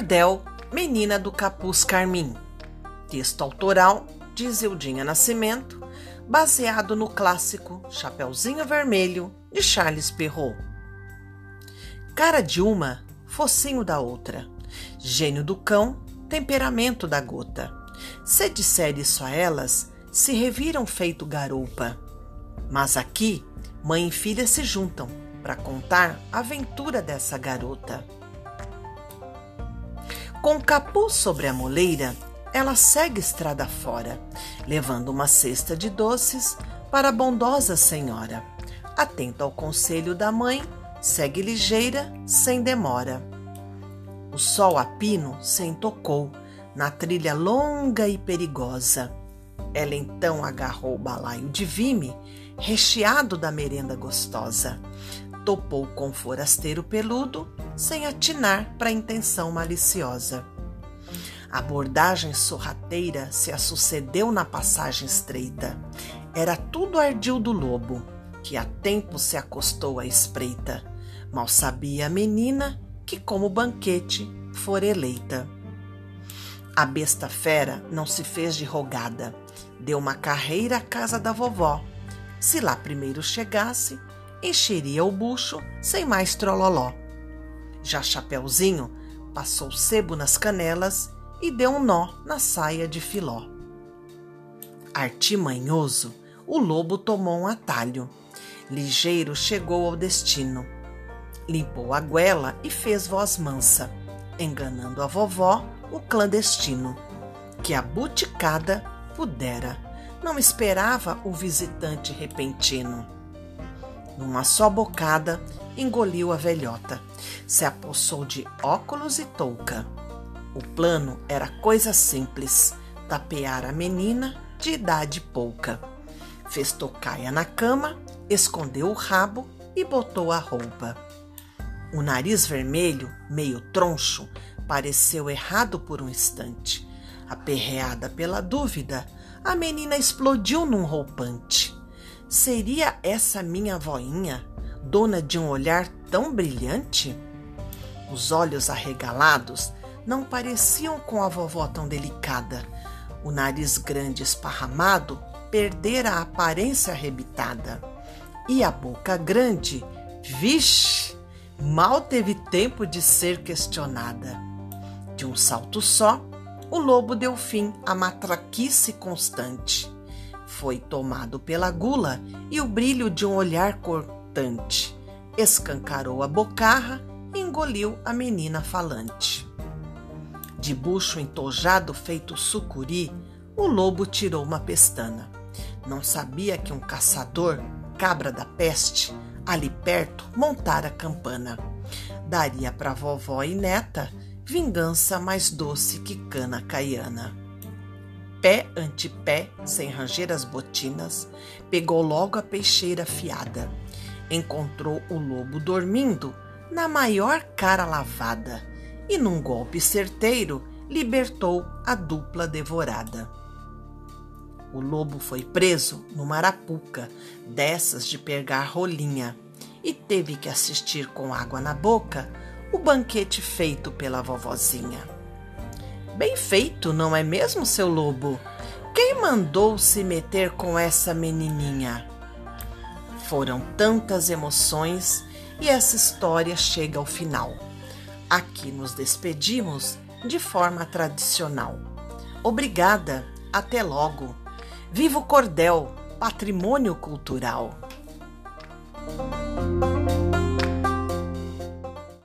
Cordel, Menina do Capuz Carmim. Texto autoral de Zildinha Nascimento, baseado no clássico Chapeuzinho Vermelho de Charles Perrault. Cara de uma, focinho da outra. Gênio do cão, temperamento da gota. Se disser isso a elas, se reviram feito garupa. Mas aqui, mãe e filha se juntam para contar a aventura dessa garota. Com capuz sobre a moleira, ela segue estrada fora, levando uma cesta de doces para a bondosa senhora. Atenta ao conselho da mãe, segue ligeira, sem demora. O sol a pino se tocou na trilha longa e perigosa. Ela então agarrou o balaio de vime, recheado da merenda gostosa topou com forasteiro peludo, sem atinar para a intenção maliciosa. A abordagem sorrateira se a sucedeu na passagem estreita. Era tudo ardil do lobo, que a tempo se acostou à espreita. Mal sabia a menina que, como banquete, for eleita. A besta fera não se fez de rogada, deu uma carreira à casa da vovó. Se lá primeiro chegasse, encheria o bucho sem mais trololó. Já Chapeuzinho passou sebo nas canelas e deu um nó na saia de filó. Artimanhoso, o lobo tomou um atalho. Ligeiro chegou ao destino. Limpou a goela e fez voz mansa, enganando a vovó, o clandestino, que a buticada pudera. Não esperava o visitante repentino. Numa só bocada, engoliu a velhota. Se apossou de óculos e touca. O plano era coisa simples: tapear a menina de idade pouca. Fez tocaia na cama, escondeu o rabo e botou a roupa. O nariz vermelho, meio troncho, pareceu errado por um instante. Aperreada pela dúvida, a menina explodiu num roupante. Seria essa minha voinha, dona de um olhar tão brilhante? Os olhos arregalados não pareciam com a vovó tão delicada. O nariz grande esparramado perdera a aparência arrebitada. E a boca grande, vixe, mal teve tempo de ser questionada. De um salto só, o lobo deu fim à matraquice constante foi tomado pela gula e o brilho de um olhar cortante. Escancarou a bocarra e engoliu a menina falante. De bucho entojado feito sucuri, o lobo tirou uma pestana. Não sabia que um caçador, cabra da peste, ali perto montara campana. Daria para vovó e neta vingança mais doce que cana caiana pé ante pé, sem ranger as botinas, pegou logo a peixeira fiada. Encontrou o lobo dormindo, na maior cara lavada, e num golpe certeiro libertou a dupla devorada. O lobo foi preso numa arapuca, dessas de pegar rolinha, e teve que assistir com água na boca o banquete feito pela vovozinha. Bem feito, não é mesmo, seu lobo? Quem mandou se meter com essa menininha? Foram tantas emoções e essa história chega ao final. Aqui nos despedimos de forma tradicional. Obrigada, até logo. Viva o cordel, patrimônio cultural!